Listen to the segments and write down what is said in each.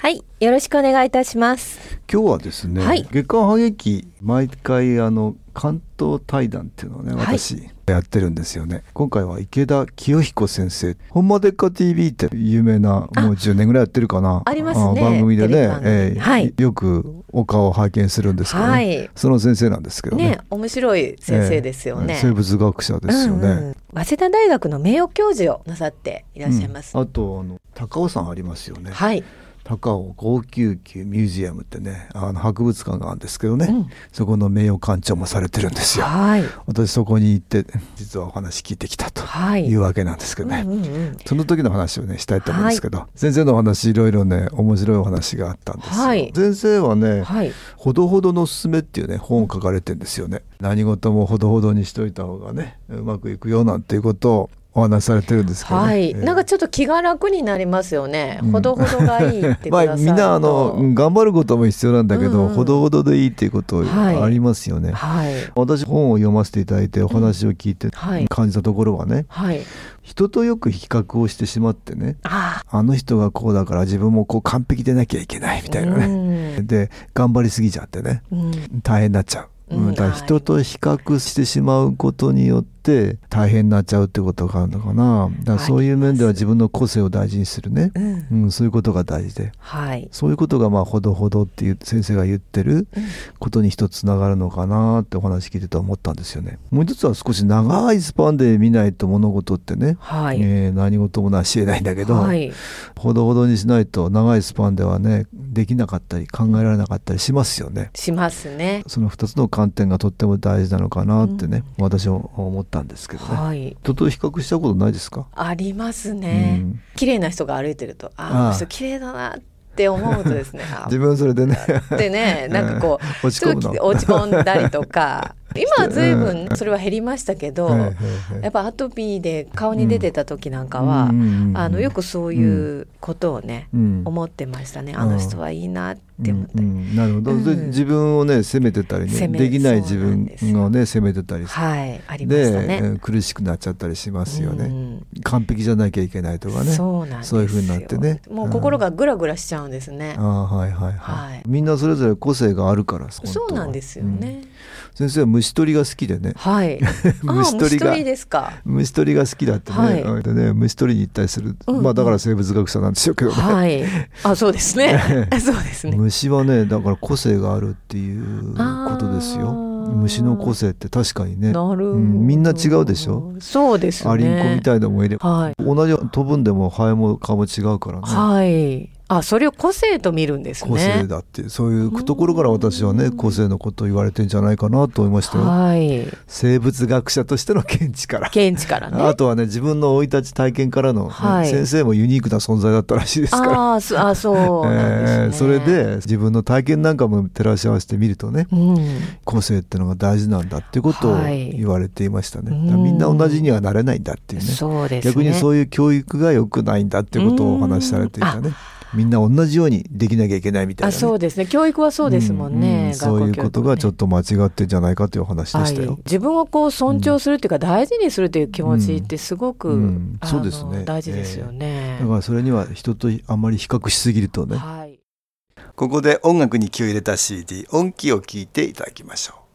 はい、よろしくお願いいたします。今日はですね、はい。月刊派劇毎回あの関東対談っていうのをねはい。私やってるんですよね、今回は池田清彦先生「ほんまでっか TV」って有名なもう10年ぐらいやってるかなありますね番組でねえーはい。よくお顔を拝見するんですけどね、はい。その先生なんですけどね。ね、面白い先生ですよね。えー生物学者ですよね、うんうん。早稲田大学の名誉教授をなさっていらっしゃいます。うん。あとあの高尾山ありますよね、はい、高尾599ミュージアムってねあの博物館があるんですけどね、うん。そこの名誉館長もされてるんですよ。はい、私そこに行って実はお話聞いてきたとはい。いうわけなんですけどね、うんうんうん。その時の話をねしたいと思うんですけど、先生のお話いろいろね面白いお話があったんですよ、はい。先生はね、はい、ほどほどのおすすめっていうね本を書かれてんですよね。何事もほどほどにしといた方がねうまくいくよなんていうことをお話しされてるんですけどね、はい、えーなんかちょっと気が楽になりますよね。うん。ほどほどがいいってく ま。あみんなあのうん頑張ることも必要なんだけど、うん。うんほどほどでいいっていうことはいありますよね、はい、私本を読ませていただいてお話を聞いてはい。感じたところはね、はい。人とよく比較をしてしまってねああ。の人がこうだから自分もこう完璧でなきゃいけないみあ、たいなね、ね。で頑張りすぎちゃってね。うん、大変になっちゃう、うん。うん、だから人と比較してしまうことによって大変になっちゃうってことがあるのかなだからそういう面では自分の個性を大事にするね、うん、うん、そういうことが大事ではい。そういうことがまあほどほどっていう先生が言ってることに一つつながるのかなってお話聞いてて思ったんですよね。もう一つは少し長いスパンで見ないと物事ってね、はい。えー何事もなし得ないんだけど、はい。ほどほどにしないと長いスパンではねできなかったり考えられなかったりしますよね。しますね。その二つの観点がとっても大事なのかなってね、私は思ったんですけどね。はい。人と比較したことないですか？ありますね、うん綺麗な人が歩いてるとああああの人綺麗だなって思うとですねあ自分それでねでねなんかこう落ち込むの落ち込んだりとか今は随分それは減りましたけど、やっぱアトピーで顔に出てた時なんかは、うんうんうんうん。あのよくそういうことをね、うん。思ってましたね。あの人はいいなって思って、うんうんなるほど、自分をね責めてたりねできない自分ですよ。をね責めてたりはいありましたで、ね。えー苦しくなっちゃったりしますよね、うん。完璧じゃなきゃいけないとかね。そうなんですよ。そういう風になってね。もう心がグラグラしちゃうんですね。ああはいはいはい、はい。みんなそれぞれ個性があるからそうなんですよね。うん。先生は虫取りが好きでねはい。あ虫取りが虫取りですか。虫取りが好きだってね,、はいでね虫取りに行ったりする、うんうんまあだから生物学者なんでしょうけどね、はい。あ、そうですね。そうですね。虫はねだから個性があるっていうことですよ虫の個性って確かにねうんみんな違うでしょ？そうですね。アリンコみたいなのもいれば、はい。同じ飛ぶんでもハエも蚊も違うからね、はい。あ、それを個性と見るんですね。個性だってそういうところから私はね個性のことを言われてんじゃないかなと思いましたよ、はい。生物学者としての見地から、見地からね。あとはね自分の生い立ち体験からのね、はい先生もユニークな存在だったらしいですからああ、そあ、そうね。えーそれで自分の体験なんかも照らし合わせてみるとねうん。個性ってのが大事なんだっていうことをはい言われていましたね、うんだからみんな同じにはなれないんだっていうねそうですね。逆にそういう教育が良くないんだっていうことをお話しされていたねみんな同じようにできなきゃいけないみたいな、あ、ね、そうですね。教育はそうですもんね。ううそういうことがちょっとと間違ってんじゃないかというお話でしたよ、はい、自分をこう尊重するっていうか、大事にするという気持ちってすごく、うん。そうですね。大事ですよね。だからそれには人とあまり比較しすぎるとね。はい。ここで音楽に気を入れた CD 音気を聞いていただきましょう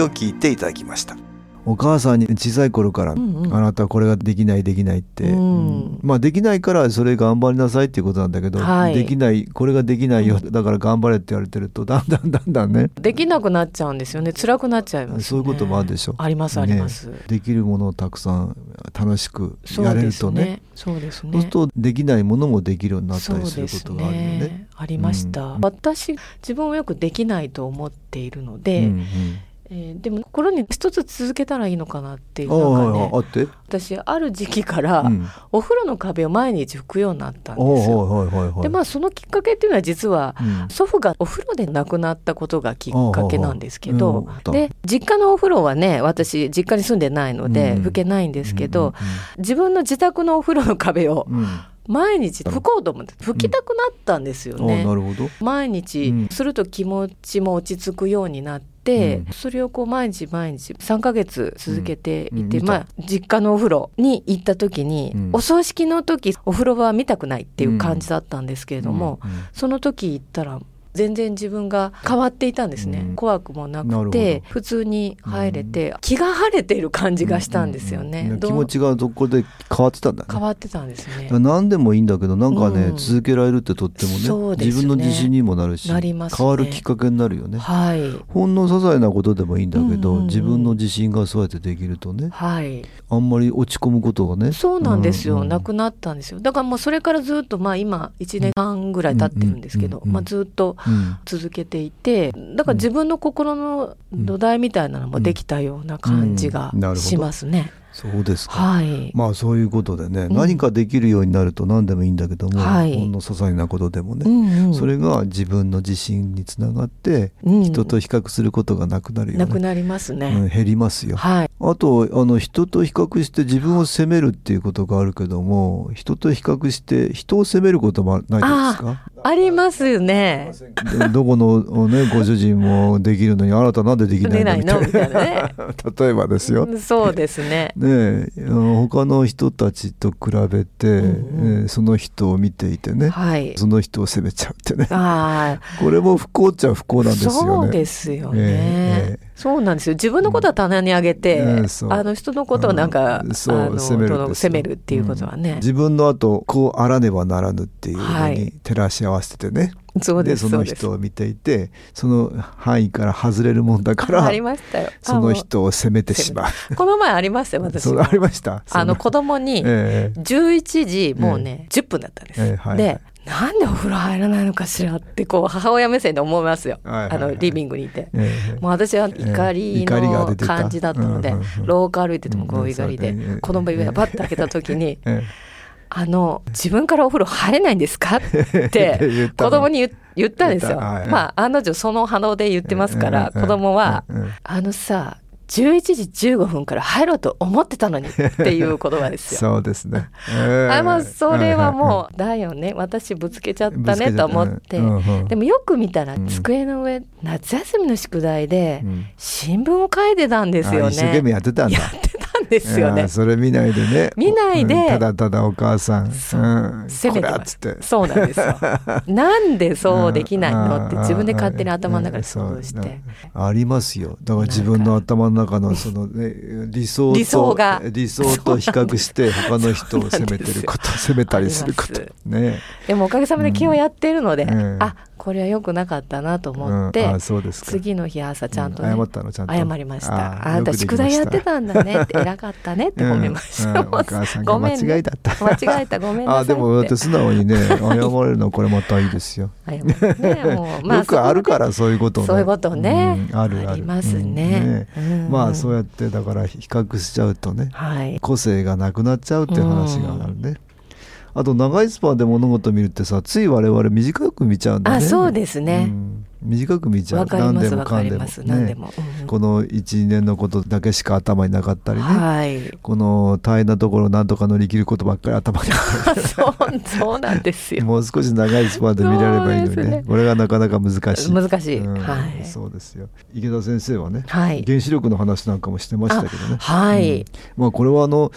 を聞いていただきました。お母さんに小さい頃から、うんうん。あなたはこれができないできないって、うん。まあできないからそれ頑張りなさいっていうことなんだけど、はい。できないこれができないよだから頑張れって言われてるとだんだんだんだんね。できなくなっちゃうんですよね。辛くなっちゃいます、ね、そういうこともあるでしょ。ありますあります、できるものをたくさん楽しくやれるとね。そうですね。そうするとできないものもできるようになったりすることがあるよね。ね。ありました、うん。私自分はよくできないと思っているのうで、んうんえーでも心に一つ続けたらいいのかなっていうなんかねあって、私ある時期からうん、お風呂の壁を毎日拭くようになったんおですよ。でまあそのきっかけっていうのは実はうん。祖父がお風呂で亡くなったことがきっかけなんですけうんどうんで実家のお風呂はね私実家に住んでないのでうん拭けないんですけど自分の自宅のお風呂の壁をうんうん毎日拭こうと思って拭きたくなったんですようん、あねな。るほど。毎日うん。すると気持ちも落ち着くようになって、うん。それをこう毎日毎日3ヶ月続けていて、うん。うんまあ実家のお風呂に行った時に、うん。お葬式の時お風呂場は見たくないっていう感じだったんですけれども、うん。うん。その時行ったら全然自分が変わっていたんですね、うん。怖くもなくて普通に入れて、気が晴れている感じがしたんですよね、うん気持ちがそこで変わってたんだね。変わってたんですね。何でもいいんだけどなんかね、うん。続けられるってとってもねね。自分の自信にもなるしなりますね。変わるきっかけになるよね。はい。ほんの些細なことでもいいんだけど、うんうんうん。自分の自信がそうやってできるとねはい。あんまり落ち込むことがねそうなんですよ、うんうんなくなったんですよ。だからもうそれからずっとまあ今1年半ぐらい経ってるんですけど、うんうんうんまあ、ずっとうん続けていてだから自分の心の土台みたいなのもできたような感じがしますね。そうですか。はい、まあそういうことでね、うん何かできるようになると何でもいいんだけども、はいほんの些細なことでもね、うんうんそれが自分の自信につながって、うん人と比較することがなくなるよね。なくなりますね。うん、減りますよ。はい、あとあの人と比較して自分を責めるっていうことがあるけども人と比較して人を責めることもないですか？ありますよね。でどこの、ね、ご主人もできるのにあなたなんでできないの？の？みたいな。例えばですよ。そうですね。ね えあの他の人たちと比べて、うんうん。えーその人を見ていてね、はい。その人を責めちゃうってね。あ これも不幸っちゃ不幸あ、なんですよね。そうですよね。ええそうなんですよ。自分のことは棚に上げて、うん。あの人のことをなんか、うん。そう責める責めるっていうことはね。自分の後こうあらねばならぬっていうのにはい。照らし合わせてね、そうです。その人を見ていてその範囲から外れるもんだからありましたよ。その人を責めてしまう。この前ありましたよ、私ありました？あの子供に、ええ。11時もうね、10分だったんです。ええはいでなんでお風呂入らないのかしらってこう母親目線で思いますよ、あのリビングにいて。ええ。もう私は怒りの感じだったので、廊下歩いててもこう怒りで、子供指輪バッと開けた時にえ「あの自分からお風呂入れないんですか?」って 子供に言言ったんですよ。まあ案の定その反応で言ってますから、うん子供はうんうん「あのさ11時15分から入ろうと思ってたのに」っていう言葉ですよ。そうですね。ええあまあそれはもうだよね私ぶつけちゃったねと思って、うんうんでもよく見たらうん机の上、夏休みの宿題でうん新聞を書いてたんですよあ一生懸命ね。やってたんだ。ですよね。それ見ないでね。見ないで。うんただただお母さん。そう。うん。責めてっつって。そうなんですよ。なんでそうできないのってうん。自分で勝手に頭の中でうん想像して。ありますよ。だから自分の頭の中のその、ね、理想と理想が。理想と比較して他の人を責めてること責めたりすること。ね。でもおかげさまで気をやっているので、うん。あこれは良くなかったなと思って、うん。あそうですか。次の日朝ちゃんと、ねうん。謝ったのちゃんと。謝りました。ああなた宿題やってたんだねって偉 かったねって褒めました、うん。うん。お母さんが間違いだった間違えたごめんなさいあでもだって素直にね 謝れるのはこれまたいいですよねもうよくあるからそういうことね。そういうことね、うんあるありますね,、うん。うんまあそうやってだから比較しちゃうとねはい。個性がなくなっちゃうっていう話があるね。あと長いスパンで物事見るってさつい我々短く見ちゃうんだね。あそうですね。ん短く見ちゃう。何ですもわかんでも。かります、何でねも、うんこの12年のことだけしか頭になかったりね、はい。この大変なところをなんとか乗り切ることばっかり頭に。あったそうそうなんですりよ。もう少し長いスパンで見られればいいのにねね。これがなかなか難しい。難しい。うんはい。そうですよ。池田先生はね、はい。原子力の話なんかもしてましたけどね。はい、まあこれはあの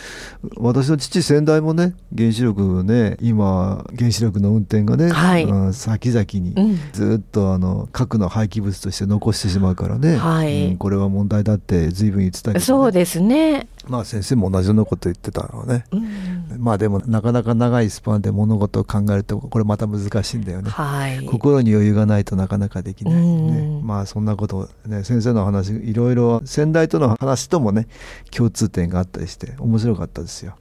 私の父先代もね原子力ね今原子力の運転がね、はい。うん先々にうん。ずっとあの核の廃棄物として残してしまうからね、はい。うんこれは問題だって随分言ってたけど、ね、そうですね。まあ先生も同じようなこと言ってたのね。うん。まあでもなかなか長いスパンで物事を考えるとこれまた難しいんだよね。はい。心に余裕がないとなかなかできない、ね。うん。まあそんなことね先生の話いろいろ先代との話ともね共通点があったりして面白かったですよ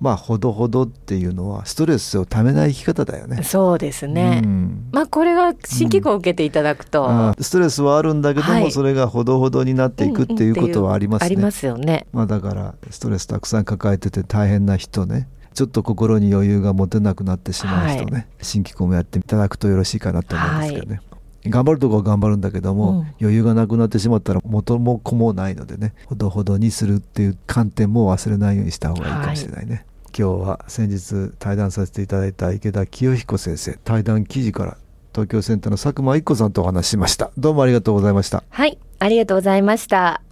まあほどほどっていうのはストレスをためない生き方だよね。そうですね。うん。まあこれが新機構を受けていただくと、あーストレスはあるんだけども、はい。それがほどほどになっていくっていうことはありますね、ありますよね。まあだからストレスたくさん抱えてて大変な人ねちょっと心に余裕が持てなくなってしまう人ね、新機構もやっていただくとよろしいかなと思うんですけどね、頑張るとこは頑張るんだけども、うん。余裕がなくなってしまったら元も子もないのでねほどほどにするっていう観点も忘れないようにした方がいいかもしれないね、今日は先日対談させていただいた池田清彦先生対談記事から東京センターの佐久間一子さんとお話ししました。どうもありがとうございました。はい、ありがとうございました。